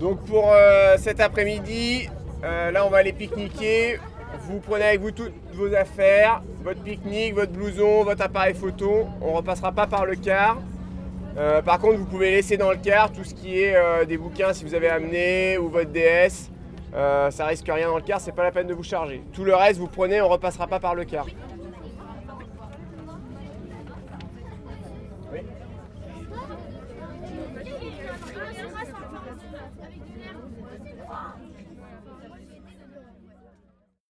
Donc pour euh, cet après-midi, euh, là on va aller pique-niquer. Vous prenez avec vous toutes vos affaires, votre pique-nique, votre blouson, votre appareil photo. On ne repassera pas par le car. Euh, par contre, vous pouvez laisser dans le car tout ce qui est des bouquins si vous avez amené ou votre DS. Ça risque rien dans le car, c'est pas la peine de vous charger. Tout le reste, vous prenez, on repassera pas par le car. Oui. Avec du verre.